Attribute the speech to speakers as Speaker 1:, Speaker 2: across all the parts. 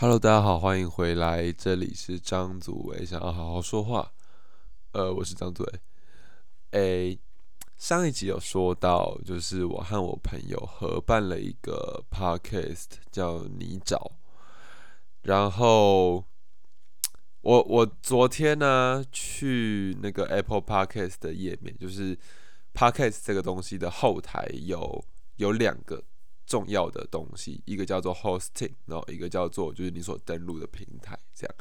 Speaker 1: Hello，大家好，欢迎回来，这里是张祖伟，想要好好说话。呃，我是张祖伟。诶，上一集有说到，就是我和我朋友合办了一个 podcast，叫泥沼。然后，我我昨天呢去那个 Apple Podcast 的页面，就是 podcast 这个东西的后台有有两个。重要的东西，一个叫做 hosting，然后一个叫做就是你所登录的平台，这样。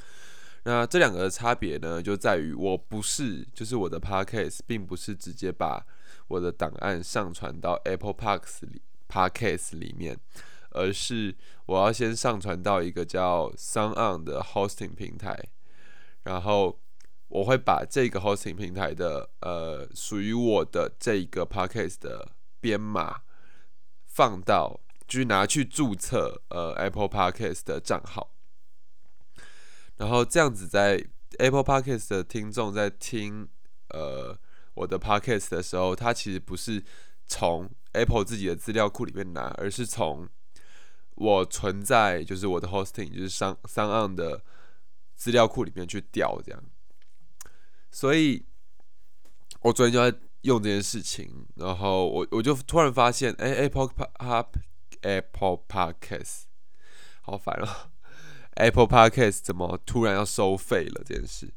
Speaker 1: 那这两个的差别呢，就在于我不是，就是我的 podcast 并不是直接把我的档案上传到 Apple Parks 里 podcast 里面，而是我要先上传到一个叫 Sound On 的 hosting 平台，然后我会把这个 hosting 平台的呃属于我的这个 podcast 的编码。放到就拿去注册呃 Apple Podcast 的账号，然后这样子在 Apple Podcast 的听众在听呃我的 Podcast 的时候，他其实不是从 Apple 自己的资料库里面拿，而是从我存在就是我的 Hosting 就是商商岸的资料库里面去调这样，所以我昨天就在。用这件事情，然后我我就突然发现，哎，Apple Pod Apple Podcast 好烦哦，Apple Podcast 怎么突然要收费了这件事？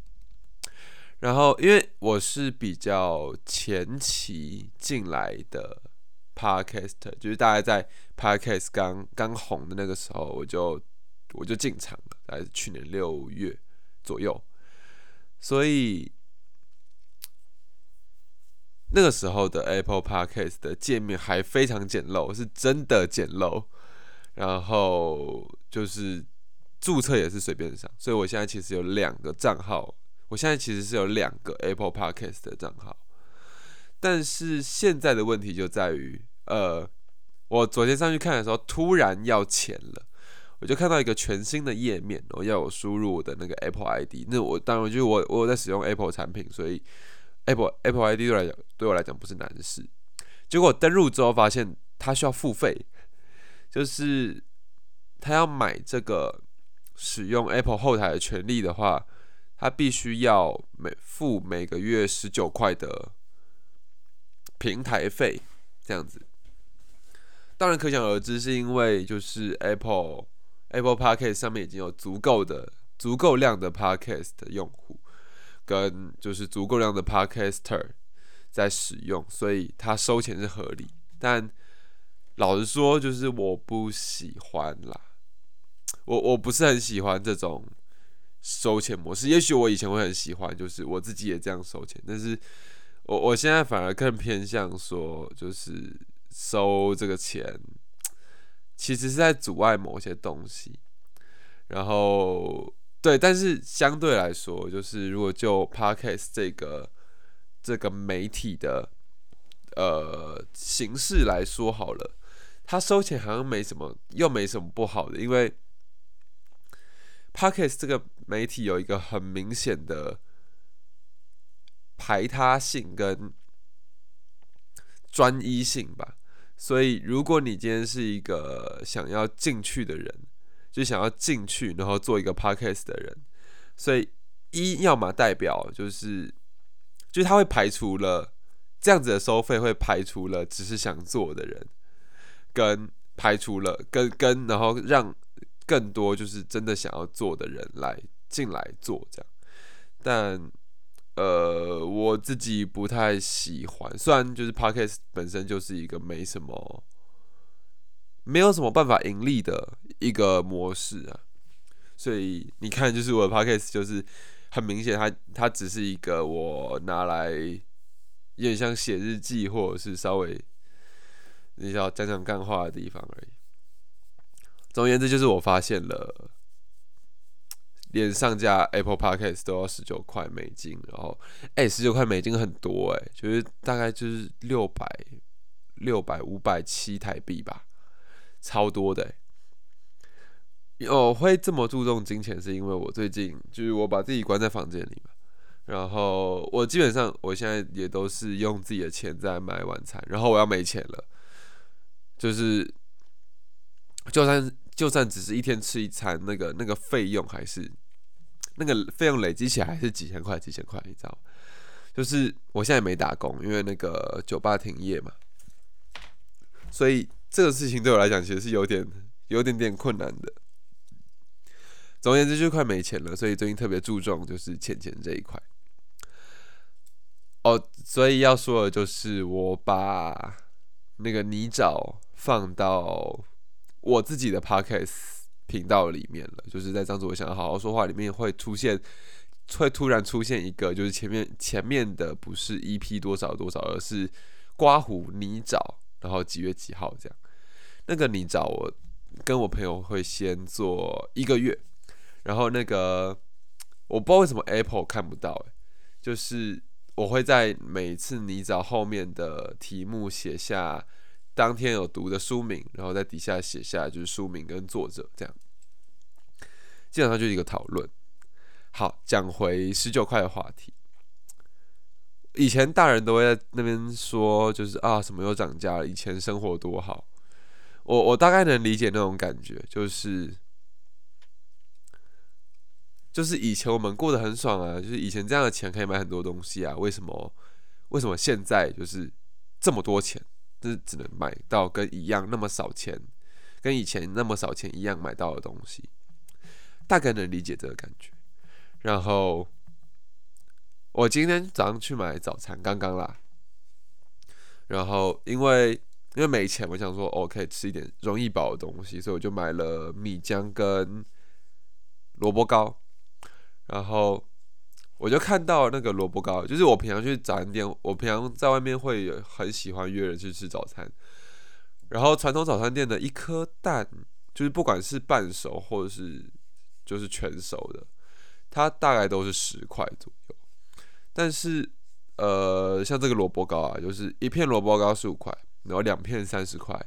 Speaker 1: 然后因为我是比较前期进来的 Podcast，就是大概在 Podcast 刚刚红的那个时候，我就我就进场了，大概是去年六月左右，所以。那个时候的 Apple Podcast 的界面还非常简陋，是真的简陋。然后就是注册也是随便上，所以我现在其实有两个账号。我现在其实是有两个 Apple Podcast 的账号，但是现在的问题就在于，呃，我昨天上去看的时候，突然要钱了。我就看到一个全新的页面，我要我输入我的那个 Apple ID。那我当然就是我我有在使用 Apple 产品，所以。Apple Apple ID 对我来讲，对我来讲不是难事。结果登录之后发现，它需要付费，就是他要买这个使用 Apple 后台的权利的话，他必须要每付每个月十九块的平台费，这样子。当然可想而知，是因为就是 Apple Apple Podcast 上面已经有足够的、足够量的 Podcast 的用户。跟就是足够量的 Podcaster 在使用，所以他收钱是合理。但老实说，就是我不喜欢啦，我我不是很喜欢这种收钱模式。也许我以前会很喜欢，就是我自己也这样收钱。但是我我现在反而更偏向说，就是收这个钱，其实是在阻碍某些东西。然后。对，但是相对来说，就是如果就 podcast 这个这个媒体的呃形式来说好了，它收钱好像没什么，又没什么不好的，因为 podcast 这个媒体有一个很明显的排他性跟专一性吧，所以如果你今天是一个想要进去的人。就想要进去，然后做一个 podcast 的人，所以一要么代表就是，就是他会排除了这样子的收费，会排除了只是想做的人，跟排除了跟跟，然后让更多就是真的想要做的人来进来做这样。但呃，我自己不太喜欢，虽然就是 podcast 本身就是一个没什么。没有什么办法盈利的一个模式啊，所以你看，就是我的 podcast 就是很明显，它它只是一个我拿来有点像写日记或者是稍微你要讲讲干话的地方而已。总而言之，就是我发现了，连上架 Apple Podcast 都要十九块美金，然后哎，十九块美金很多哎，就是大概就是六百六百五百七台币吧。超多的，我会这么注重金钱，是因为我最近就是我把自己关在房间里嘛，然后我基本上我现在也都是用自己的钱在买晚餐，然后我要没钱了，就是就算就算只是一天吃一餐，那个那个费用还是那个费用累积起来还是几千块几千块，你知道？就是我现在没打工，因为那个酒吧停业嘛，所以这个事情对我来讲其实是有点有点点困难的。总而言之，就快没钱了，所以最近特别注重就是钱钱这一块。哦，所以要说的就是我把那个泥沼放到我自己的 podcast 频道里面了，就是在张子伟想要好好说话里面会出现。会突然出现一个，就是前面前面的不是 EP 多少多少，而是刮胡泥沼，然后几月几号这样。那个泥沼，我跟我朋友会先做一个月，然后那个我不知道为什么 Apple 看不到，诶，就是我会在每次你找后面的题目写下当天有读的书名，然后在底下写下就是书名跟作者这样，基本上就是一个讨论。好，讲回十九块的话题。以前大人都会在那边说，就是啊，什么又涨价了？以前生活多好。我我大概能理解那种感觉，就是就是以前我们过得很爽啊，就是以前这样的钱可以买很多东西啊。为什么为什么现在就是这么多钱，就是只能买到跟一样那么少钱，跟以前那么少钱一样买到的东西？大概能理解这个感觉。然后我今天早上去买早餐，刚刚啦。然后因为因为没钱，我想说哦，可以吃一点容易饱的东西，所以我就买了米浆跟萝卜糕。然后我就看到那个萝卜糕，就是我平常去早餐店，我平常在外面会很喜欢约人去吃早餐。然后传统早餐店的一颗蛋，就是不管是半熟或者是就是全熟的。它大概都是十块左右，但是呃，像这个萝卜糕啊，就是一片萝卜糕十五块，然后两片三十块，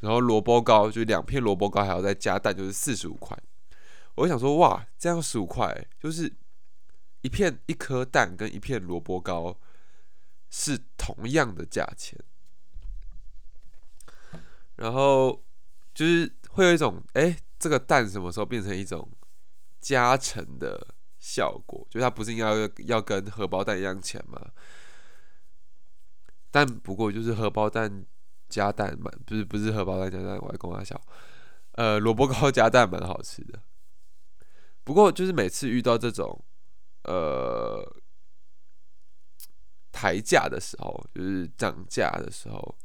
Speaker 1: 然后萝卜糕就两片萝卜糕还要再加蛋，就是四十五块。我想说，哇，这样十五块，就是一片一颗蛋跟一片萝卜糕是同样的价钱，然后就是会有一种，哎，这个蛋什么时候变成一种加成的？效果就它不是应该要跟荷包蛋一样钱吗？但不过就是荷包蛋加蛋蛮不是不是荷包蛋加蛋，我还跟他笑。呃，萝卜糕加蛋蛮好吃的。不过就是每次遇到这种呃抬价的时候，就是涨价的时候，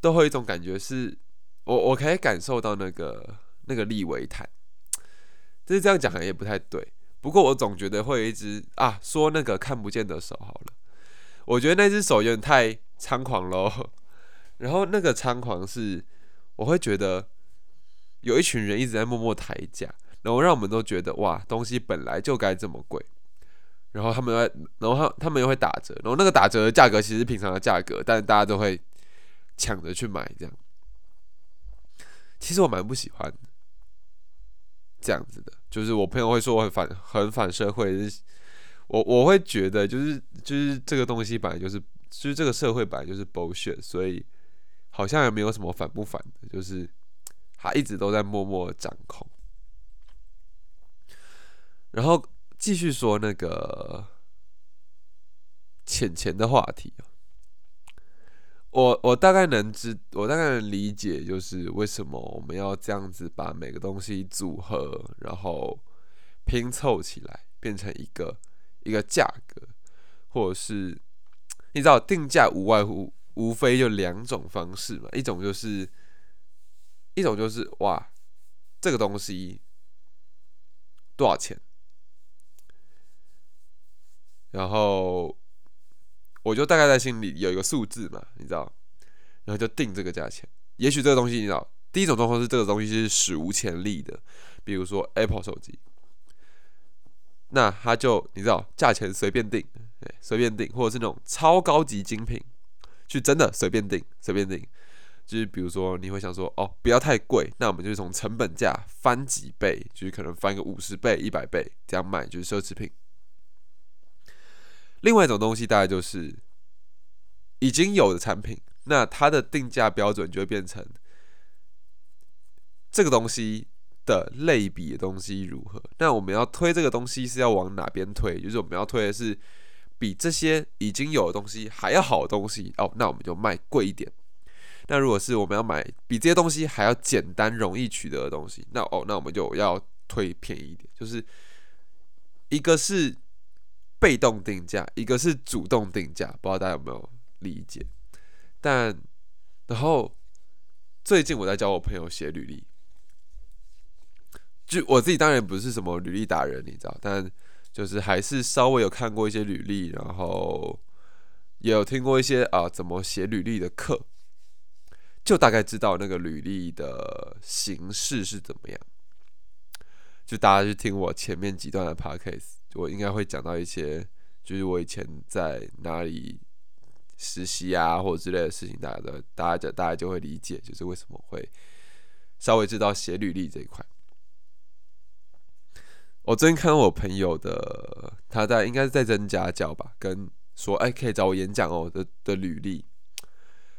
Speaker 1: 都会有一种感觉是，我我可以感受到那个那个利维坦，就是这样讲好像也不太对。不过我总觉得会有一只啊，说那个看不见的手好了，我觉得那只手有点太猖狂喽。然后那个猖狂是，我会觉得有一群人一直在默默抬价，然后让我们都觉得哇，东西本来就该这么贵。然后他们又，然后他他们又会打折，然后那个打折的价格其实平常的价格，但是大家都会抢着去买这样。其实我蛮不喜欢这样子的。就是我朋友会说我很反很反社会，我我会觉得就是就是这个东西本来就是就是这个社会本来就是 bullshit，所以好像也没有什么反不反的，就是他一直都在默默掌控。然后继续说那个钱钱的话题啊。我我大概能知，我大概能理解，就是为什么我们要这样子把每个东西组合，然后拼凑起来，变成一个一个价格，或者是你知道定价无外乎无非就两种方式嘛，一种就是一种就是哇，这个东西多少钱，然后。我就大概在心里有一个数字嘛，你知道，然后就定这个价钱。也许这个东西，你知道，第一种状况是这个东西是史无前例的，比如说 Apple 手机，那他就你知道，价钱随便定，随便定，或者是那种超高级精品，去真的随便定，随便定。就是比如说你会想说，哦，不要太贵，那我们就从成本价翻几倍，就是可能翻个五十倍、一百倍这样卖，就是奢侈品。另外一种东西大概就是已经有的产品，那它的定价标准就会变成这个东西的类比的东西如何？那我们要推这个东西是要往哪边推？就是我们要推的是比这些已经有的东西还要好的东西哦，那我们就卖贵一点。那如果是我们要买比这些东西还要简单容易取得的东西，那哦，那我们就要推便宜一点。就是一个是被动定价，一个是主动定价，不知道大家有没有理解？但然后最近我在教我朋友写履历，就我自己当然不是什么履历达人，你知道，但就是还是稍微有看过一些履历，然后也有听过一些啊怎么写履历的课。就大概知道那个履历的形式是怎么样。就大家去听我前面几段的 podcast，我应该会讲到一些，就是我以前在哪里实习啊，或者之类的事情，大家的大家就大家就会理解，就是为什么会稍微知道写履历这一块。我最近看到我朋友的，他在应该是在增家教吧，跟说哎可以找我演讲哦的的履历。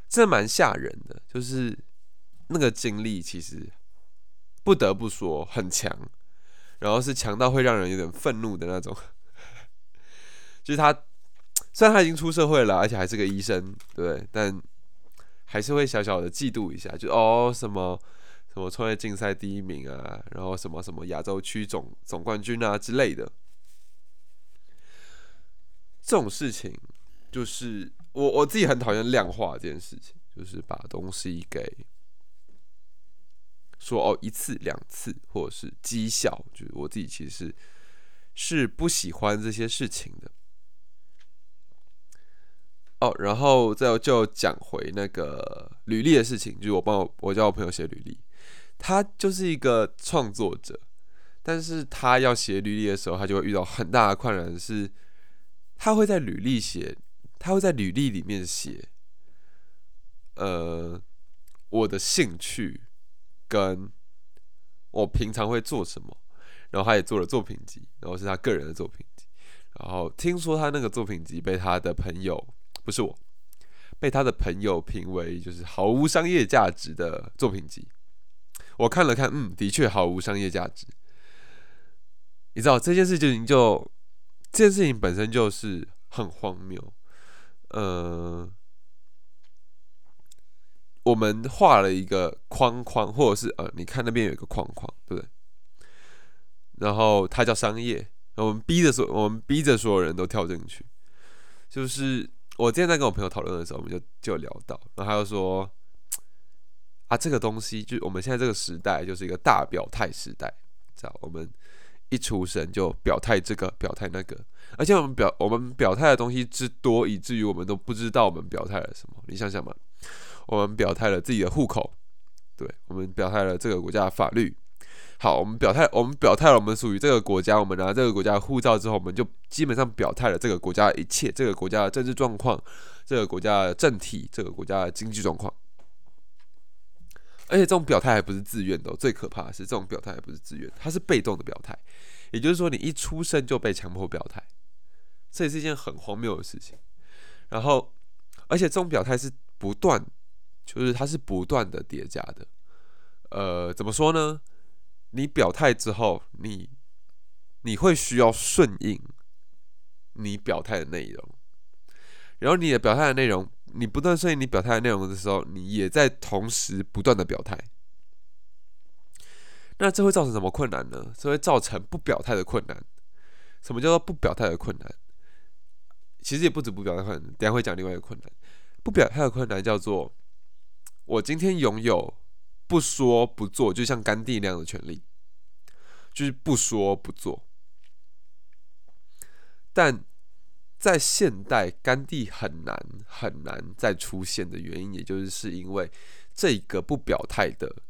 Speaker 1: 这蛮吓人的，就是那个经历，其实不得不说很强，然后是强到会让人有点愤怒的那种。就是他虽然他已经出社会了，而且还是个医生，对，但还是会小小的嫉妒一下，就哦什么什么创业竞赛第一名啊，然后什么什么亚洲区总总冠军啊之类的，这种事情就是。我我自己很讨厌量化这件事情，就是把东西给说哦一次两次，或者是绩效，就是我自己其实是不喜欢这些事情的。哦，然后再就讲回那个履历的事情，就是我帮我我叫我朋友写履历，他就是一个创作者，但是他要写履历的时候，他就会遇到很大的困难，是他会在履历写。他会在履历里面写，呃，我的兴趣跟我平常会做什么，然后他也做了作品集，然后是他个人的作品集，然后听说他那个作品集被他的朋友，不是我，被他的朋友评为就是毫无商业价值的作品集。我看了看，嗯，的确毫无商业价值。你知道这件事情就这件事情本身就是很荒谬。呃，我们画了一个框框，或者是呃，你看那边有一个框框，对不对？然后它叫商业，我们逼着所，我们逼着所有人都跳进去。就是我今天在跟我朋友讨论的时候，我们就就聊到，然后他就说，啊，这个东西就我们现在这个时代就是一个大表态时代，知道我们。一出生就表态这个表态那个，而且我们表我们表态的东西之多，以至于我们都不知道我们表态了什么。你想想嘛，我们表态了自己的户口，对我们表态了这个国家的法律。好，我们表态，我们表态了我们属于这个国家，我们拿这个国家护照之后，我们就基本上表态了这个国家的一切，这个国家的政治状况，这个国家的政体，这个国家的经济状况。而且这种表态还不是自愿的，最可怕的是这种表态还不是自愿，它是被动的表态。也就是说，你一出生就被强迫表态，这也是一件很荒谬的事情。然后，而且这种表态是不断，就是它是不断的叠加的。呃，怎么说呢？你表态之后，你你会需要顺应你表态的内容，然后你的表态的内容。你不断顺应你表态的内容的时候，你也在同时不断的表态。那这会造成什么困难呢？这会造成不表态的困难。什么叫做不表态的困难？其实也不止不表态困难，等下会讲另外一个困难。不表态的困难叫做，我今天拥有不说不做，就像甘地那样的权利，就是不说不做。但在现代，甘地很难很难再出现的原因，也就是是因为这个不表态的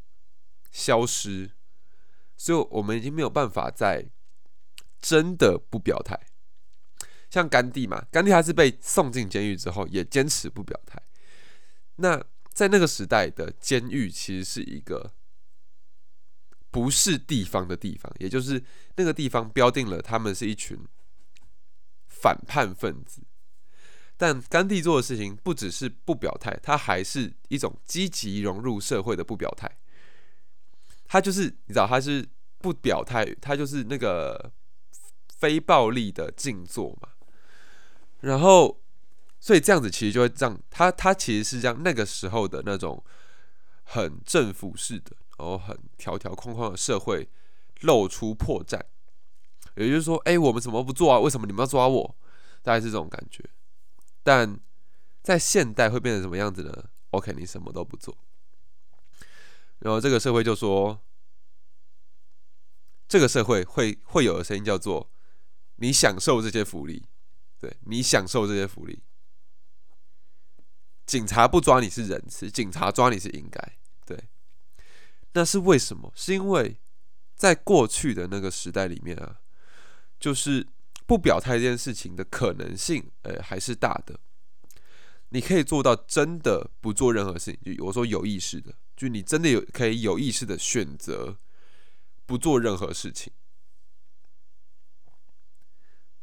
Speaker 1: 消失，所以我们已经没有办法再真的不表态。像甘地嘛，甘地他是被送进监狱之后，也坚持不表态。那在那个时代的监狱，其实是一个不是地方的地方，也就是那个地方标定了他们是一群。反叛分子，但甘地做的事情不只是不表态，他还是一种积极融入社会的不表态。他就是你知道他是不表态，他就是那个非暴力的静坐嘛。然后，所以这样子其实就会让他他其实是让那个时候的那种很政府式的，然后很条条框框的社会露出破绽。也就是说，哎，我们什么不做啊？为什么你们要抓我？大概是这种感觉。但在现代会变成什么样子呢？OK，你什么都不做，然后这个社会就说，这个社会会会有的声音叫做，你享受这些福利，对你享受这些福利。警察不抓你是仁慈，警察抓你是应该，对。那是为什么？是因为在过去的那个时代里面啊。就是不表态这件事情的可能性，呃，还是大的。你可以做到真的不做任何事情，就我说有意识的，就你真的有可以有意识的选择不做任何事情。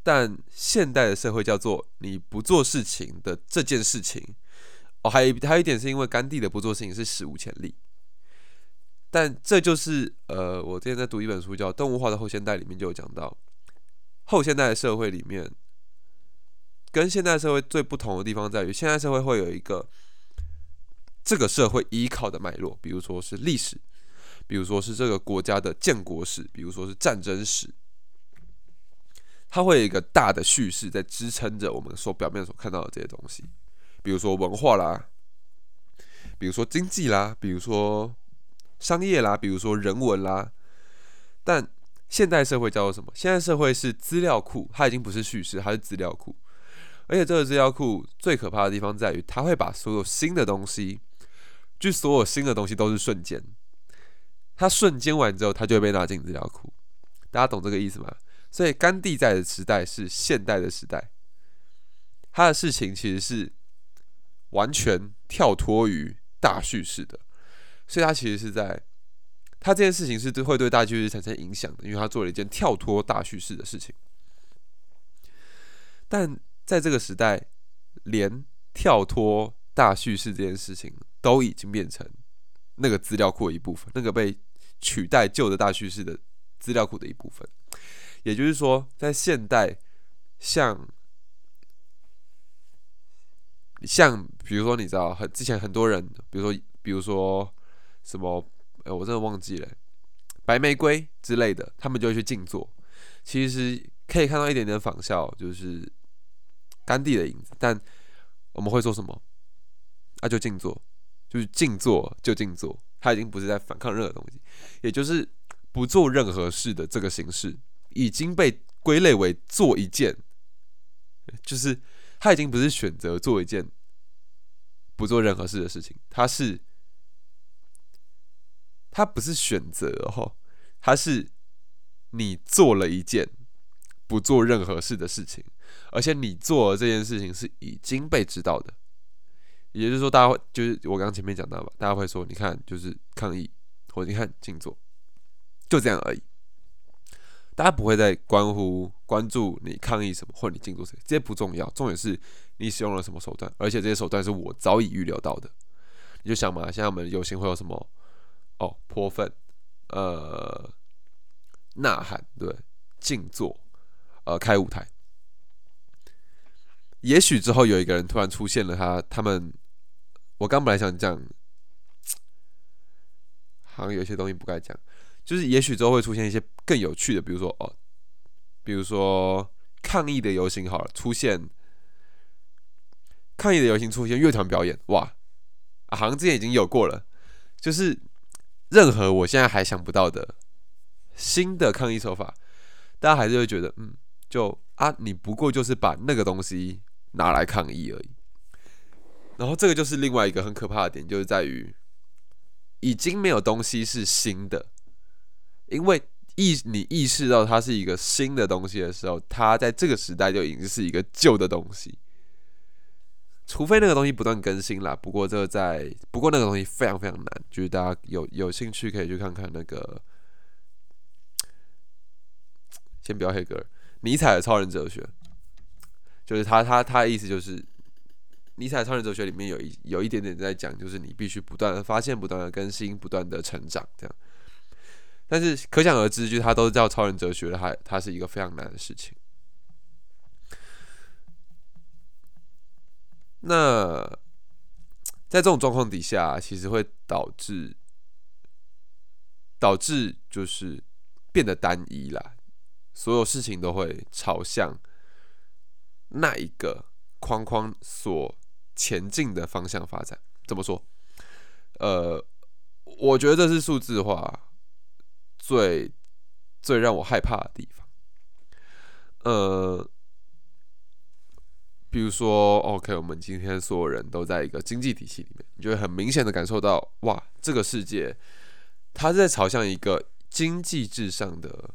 Speaker 1: 但现代的社会叫做你不做事情的这件事情，哦，还有还有一点是因为甘地的不做事情是史无前例。但这就是呃，我之前在读一本书叫《动物化的后现代》里面就有讲到。后现代社会里面，跟现代社会最不同的地方在于，现代社会会有一个这个社会依靠的脉络，比如说是历史，比如说是这个国家的建国史，比如说是战争史，它会有一个大的叙事在支撑着我们所表面所看到的这些东西，比如说文化啦，比如说经济啦，比如说商业啦，比如说人文啦，但。现代社会叫做什么？现代社会是资料库，它已经不是叙事，它是资料库。而且这个资料库最可怕的地方在于，它会把所有新的东西，就所有新的东西都是瞬间。它瞬间完之后，它就会被拿进资料库。大家懂这个意思吗？所以甘地在的时代是现代的时代，他的事情其实是完全跳脱于大叙事的，所以他其实是在。他这件事情是会对大叙事产生影响的，因为他做了一件跳脱大叙事的事情。但在这个时代，连跳脱大叙事这件事情都已经变成那个资料库的一部分，那个被取代旧的大叙事的资料库的一部分。也就是说，在现代，像像比如说，你知道，很之前很多人，比如说，比如说什么。哎，我真的忘记了，白玫瑰之类的，他们就会去静坐。其实可以看到一点点仿效，就是甘地的影子。但我们会做什么？那就静坐，就是静坐就静坐。他已经不是在反抗任何东西，也就是不做任何事的这个形式，已经被归类为做一件，就是他已经不是选择做一件不做任何事的事情，他是。他不是选择哦，他是你做了一件不做任何事的事情，而且你做这件事情是已经被知道的。也就是说，大家会就是我刚前面讲到吧，大家会说，你看就是抗议，或你看静坐，就这样而已。大家不会再关乎关注你抗议什么，或你静坐谁，这些不重要，重点是你使用了什么手段，而且这些手段是我早已预料到的。你就想嘛，现在我们游行会有什么？哦，泼粪，呃，呐喊，对，静坐，呃，开舞台。也许之后有一个人突然出现了，他他们，我刚本来想讲，好像有些东西不该讲，就是也许之后会出现一些更有趣的，比如说哦，比如说抗议的游行，好了，出现抗议的游行出现乐团表演，哇，好像之前已经有过了，就是。任何我现在还想不到的新的抗议手法，大家还是会觉得，嗯，就啊，你不过就是把那个东西拿来抗议而已。然后这个就是另外一个很可怕的点，就是在于已经没有东西是新的，因为意你意识到它是一个新的东西的时候，它在这个时代就已经是一个旧的东西。除非那个东西不断更新啦，不过这个在不过那个东西非常非常难，就是大家有有兴趣可以去看看那个，先不要黑格尔，尼采的超人哲学，就是他他他的意思就是尼采超人哲学里面有一有一点点在讲，就是你必须不断的发现、不断的更新、不断的成长，这样。但是可想而知，就是它都是叫超人哲学的，它它是一个非常难的事情。那在这种状况底下，其实会导致导致就是变得单一啦，所有事情都会朝向那一个框框所前进的方向发展。怎么说？呃，我觉得这是数字化最最让我害怕的地方。呃。比如说，OK，我们今天所有人都在一个经济体系里面，你就会很明显的感受到，哇，这个世界它在朝向一个经济至上的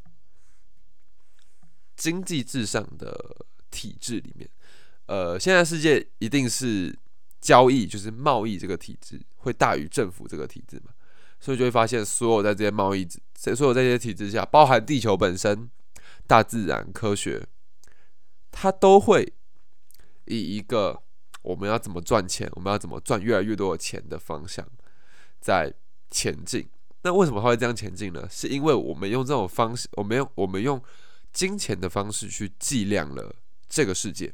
Speaker 1: 经济至上的体制里面。呃，现在世界一定是交易，就是贸易这个体制会大于政府这个体制嘛，所以就会发现，所有在这些贸易在所有在这些体制下，包含地球本身、大自然、科学，它都会。以一个我们要怎么赚钱，我们要怎么赚越来越多的钱的方向在前进。那为什么它会这样前进呢？是因为我们用这种方式，我们用我们用金钱的方式去计量了这个世界。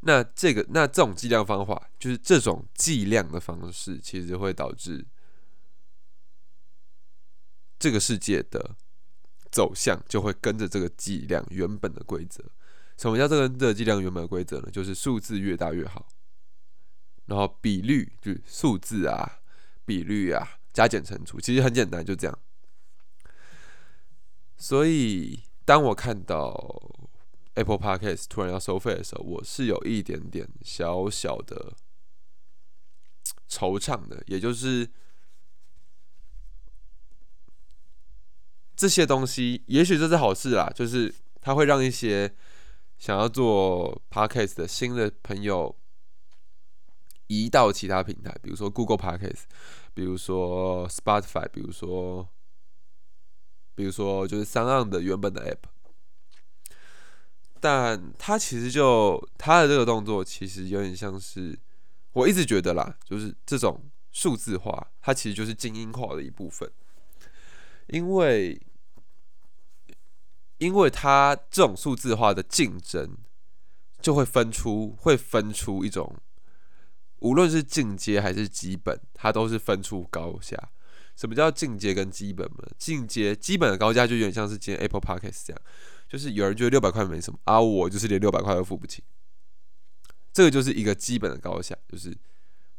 Speaker 1: 那这个那这种计量方法，就是这种计量的方式，其实会导致这个世界的走向就会跟着这个计量原本的规则。什么叫这个的计量原本的规则呢？就是数字越大越好，然后比率就数字啊、比率啊、加减乘除，其实很简单，就这样。所以当我看到 Apple Podcast 突然要收费的时候，我是有一点点小小的惆怅的，也就是这些东西，也许这是好事啦，就是它会让一些。想要做 podcast 的新的朋友，移到其他平台，比如说 Google Podcast，比如说 Spotify，比如说，比如说就是三岸的原本的 app，但他其实就他的这个动作，其实有点像是我一直觉得啦，就是这种数字化，它其实就是精英化的一部分，因为。因为它这种数字化的竞争，就会分出会分出一种，无论是进阶还是基本，它都是分出高下。什么叫进阶跟基本嘛？进阶基本的高价就有点像是今天 Apple Podcast 这样，就是有人觉得六百块没什么，而我就是连六百块都付不起。这个就是一个基本的高下，就是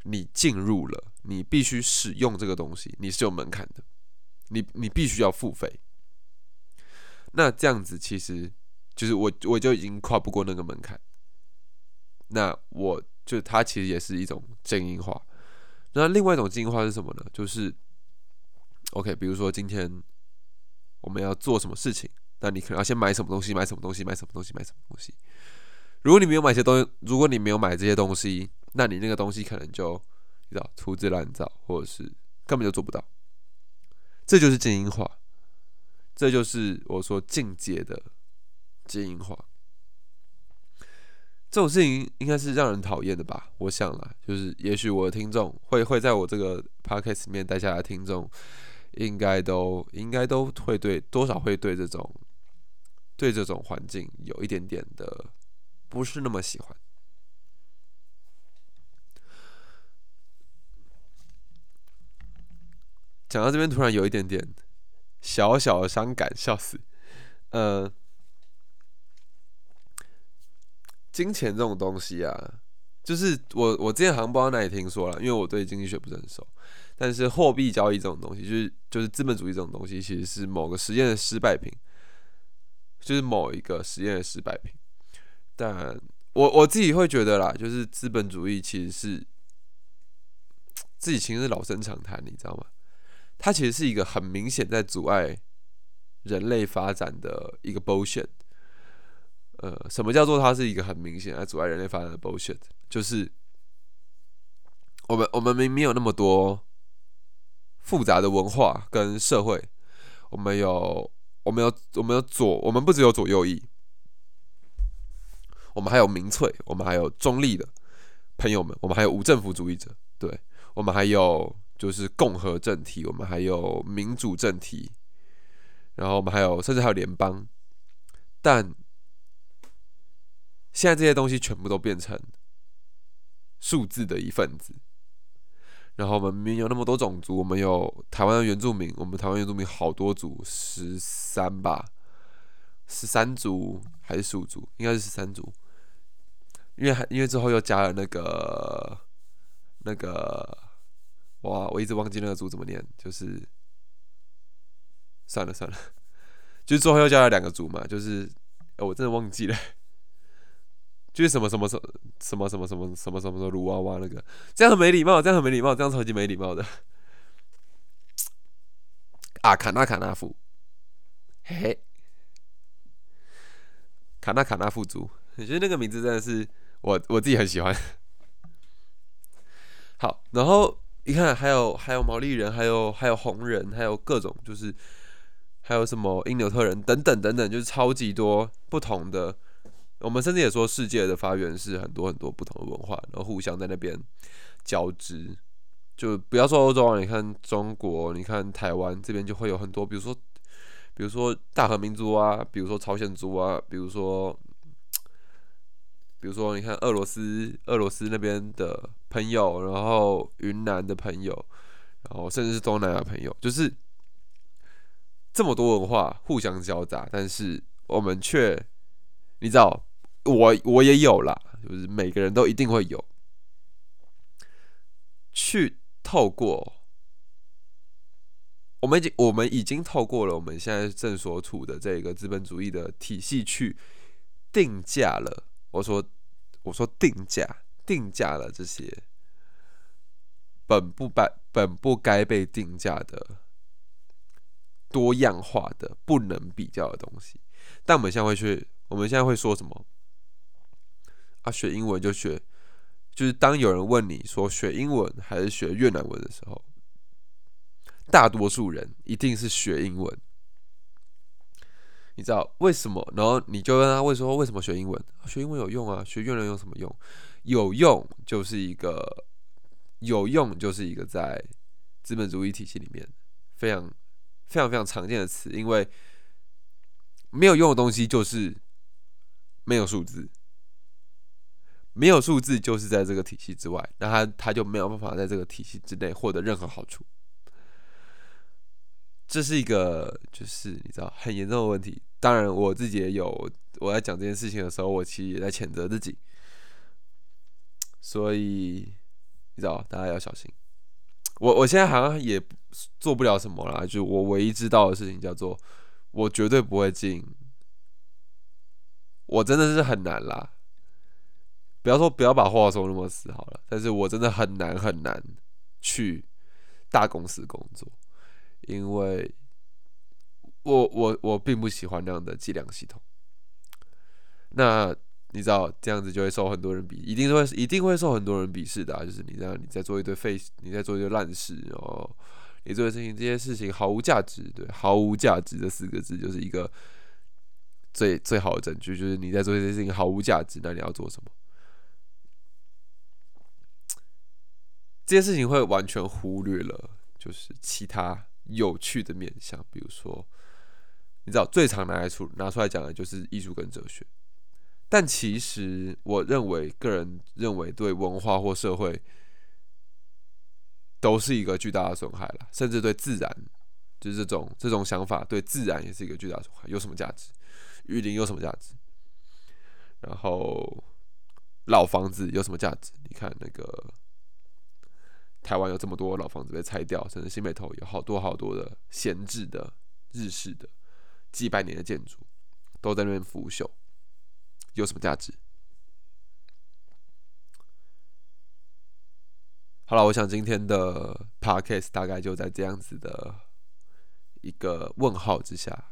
Speaker 1: 你进入了，你必须使用这个东西，你是有门槛的，你你必须要付费。那这样子其实就是我我就已经跨不过那个门槛，那我就它其实也是一种精英化。那另外一种精英化是什么呢？就是 OK，比如说今天我们要做什么事情，那你可能要先买什么东西，买什么东西，买什么东西，买什么东西。如果你没有买些东西，如果你没有买这些东西，那你那个东西可能就你知道粗制滥造，或者是根本就做不到。这就是精英化。这就是我说进阶的精英化，这种事情应该是让人讨厌的吧？我想了，就是也许我的听众会会在我这个 podcast 里面待下来，听众应该都应该都会对多少会对这种对这种环境有一点点的不是那么喜欢。讲到这边，突然有一点点。小小的伤感，笑死。呃，金钱这种东西啊，就是我我之前好像不知道哪里听说了，因为我对经济学不是很熟。但是货币交易这种东西，就是就是资本主义这种东西，其实是某个实验的失败品，就是某一个实验的失败品。但我我自己会觉得啦，就是资本主义其实是自己其实是老生常谈，你知道吗？它其实是一个很明显在阻碍人类发展的一个 bullshit。呃，什么叫做它是一个很明显在阻碍人类发展的 bullshit？就是我们我们明明有那么多复杂的文化跟社会，我们有我们有我们有左，我们不只有左右翼，我们还有民粹，我们还有中立的朋友们，我们还有无政府主义者，对我们还有。就是共和政体，我们还有民主政体，然后我们还有甚至还有联邦，但现在这些东西全部都变成数字的一份子。然后我们明明有那么多种族，我们有台湾的原住民，我们台湾原住民好多族，十三吧，十三族还是十五族？应该是十三族，因为还因为之后又加了那个那个，哇，我一直忘记那个族怎么念，就是算了算了，就是最后又加了两个族嘛，就是我真的忘记了。就是什么什么什什么什么什么什么什么什么卢娃娃那个，这样很没礼貌，这样很没礼貌，这样超级没礼貌的。啊，卡纳卡纳夫，嘿嘿，卡纳卡纳夫族，我觉得那个名字真的是我我自己很喜欢。好，然后你看，还有还有毛利人，还有还有红人，还有各种就是还有什么因纽特人等等等等，就是超级多不同的。我们甚至也说，世界的发源是很多很多不同的文化，然后互相在那边交织。就不要说欧洲啊，你看中国，你看台湾这边就会有很多，比如说，比如说大和民族啊，比如说朝鲜族啊，比如说，比如说你看俄罗斯，俄罗斯那边的朋友，然后云南的朋友，然后甚至是东南亚朋友，就是这么多文化互相交杂，但是我们却，你知道。我我也有啦，就是每个人都一定会有，去透过我们已经我们已经透过了我们现在正所处的这个资本主义的体系去定价了。我说我说定价定价了这些本不该本不该被定价的多样化的不能比较的东西，但我们现在会去，我们现在会说什么？啊，学英文就学，就是当有人问你说学英文还是学越南文的时候，大多数人一定是学英文。你知道为什么？然后你就问他为什么为什么学英文？学英文有用啊，学越南有什么用？有用就是一个有用就是一个在资本主义体系里面非常非常非常常见的词，因为没有用的东西就是没有数字。没有数字就是在这个体系之外，那他他就没有办法在这个体系之内获得任何好处。这是一个就是你知道很严重的问题。当然我自己也有，我在讲这件事情的时候，我其实也在谴责自己。所以你知道大家要小心。我我现在好像也做不了什么啦，就我唯一知道的事情叫做，我绝对不会进。我真的是很难啦。不要说不要把话说那么死好了，但是我真的很难很难去大公司工作，因为我我我并不喜欢那样的计量系统。那你知道这样子就会受很多人鄙，一定会一定会受很多人鄙视的啊！就是你这样你在做一堆废，你在做一堆烂事，然后你做的事情这些事情毫无价值，对，毫无价值这四个字就是一个最最好的证据，就是你在做这些事情毫无价值，那你要做什么？这些事情会完全忽略了，就是其他有趣的面向，比如说，你知道最常拿来出拿出来讲的就是艺术跟哲学，但其实我认为，个人认为对文化或社会都是一个巨大的损害了，甚至对自然，就是这种这种想法对自然也是一个巨大损害。有什么价值？雨林有什么价值？然后老房子有什么价值？你看那个。台湾有这么多老房子被拆掉，甚至新北头有好多好多的闲置的日式的几百年的建筑都在那边腐朽，有什么价值？好了，我想今天的 podcast 大概就在这样子的一个问号之下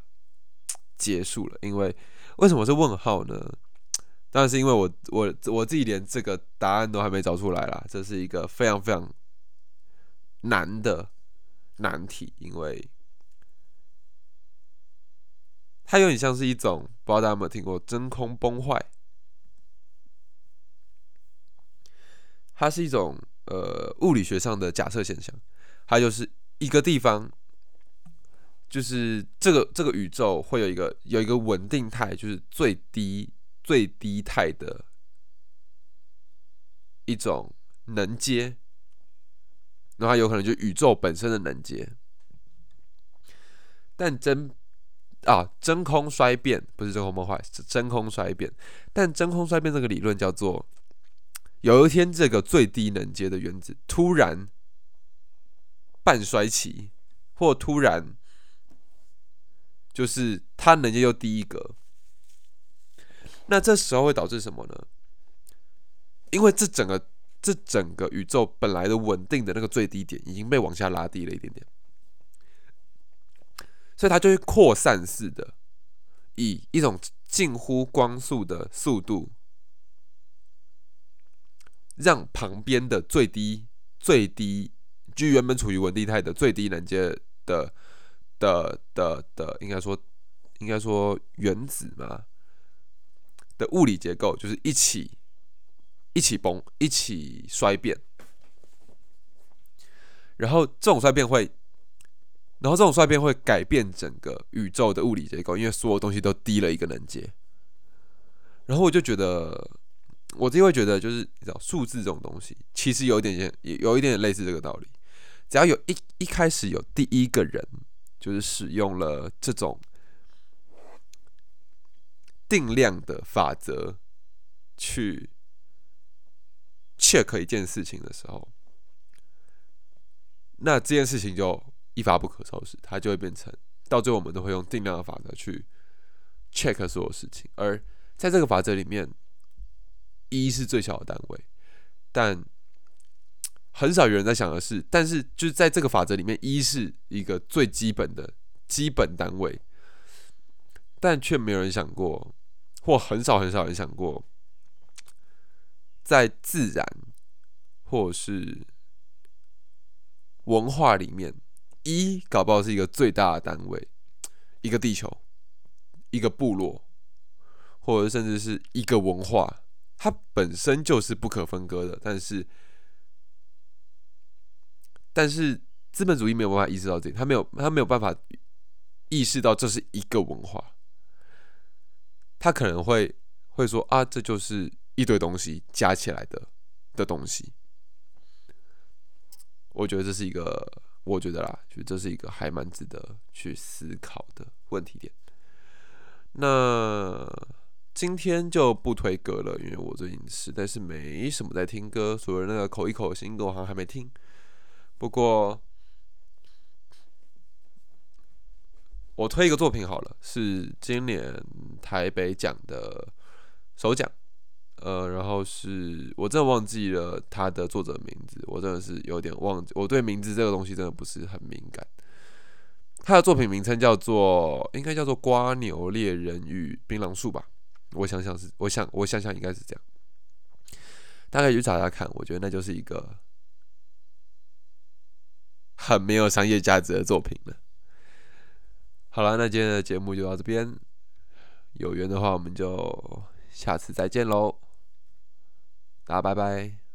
Speaker 1: 结束了。因为为什么是问号呢？当然是因为我我我自己连这个答案都还没找出来啦。这是一个非常非常。难的难题，因为它有点像是一种，不知道大家有没有听过真空崩坏？它是一种呃物理学上的假设现象。它就是一个地方，就是这个这个宇宙会有一个有一个稳定态，就是最低最低态的一种能阶，那它有可能就宇宙本身的能阶，但真啊真空衰变不是真空崩坏，是真空衰变，但真空衰变这个理论叫做。有一天，这个最低能阶的原子突然半衰期，或突然就是它能阶又低一格，那这时候会导致什么呢？因为这整个这整个宇宙本来的稳定的那个最低点已经被往下拉低了一点点，所以它就会扩散式的以一种近乎光速的速度。让旁边的最低最低，就原本处于稳定态的最低能阶的的的的，应该说应该说原子嘛的物理结构，就是一起一起崩，一起衰变。然后这种衰变会，然后这种衰变会改变整个宇宙的物理结构，因为所有东西都低了一个能阶。然后我就觉得。我自己会觉得，就是你知道，数字这种东西，其实有一点点，有一点点类似这个道理。只要有一一开始有第一个人，就是使用了这种定量的法则去 check 一件事情的时候，那这件事情就一发不可收拾，它就会变成到最后我们都会用定量的法则去 check 所有事情，而在这个法则里面。一是最小的单位，但很少有人在想的是，但是就是在这个法则里面，一是一个最基本的基本单位，但却没有人想过，或很少很少人想过，在自然或是文化里面，一搞不好是一个最大的单位，一个地球，一个部落，或者甚至是一个文化。它本身就是不可分割的，但是，但是资本主义没有办法意识到这，他没有，他没有办法意识到这是一个文化，他可能会会说啊，这就是一堆东西加起来的的东西。我觉得这是一个，我觉得啦，就这是一个还蛮值得去思考的问题点。那。今天就不推歌了，因为我最近实在是没什么在听歌，所以那个口一口新歌我好像还没听。不过我推一个作品好了，是今年台北奖的首奖，呃，然后是我真的忘记了他的作者名字，我真的是有点忘记，我对名字这个东西真的不是很敏感。他的作品名称叫做，应该叫做《瓜牛猎人与槟榔树》吧。我想想是，我想我想想应该是这样，大概去找查看，我觉得那就是一个很没有商业价值的作品了。好了，那今天的节目就到这边，有缘的话我们就下次再见喽，啊拜拜。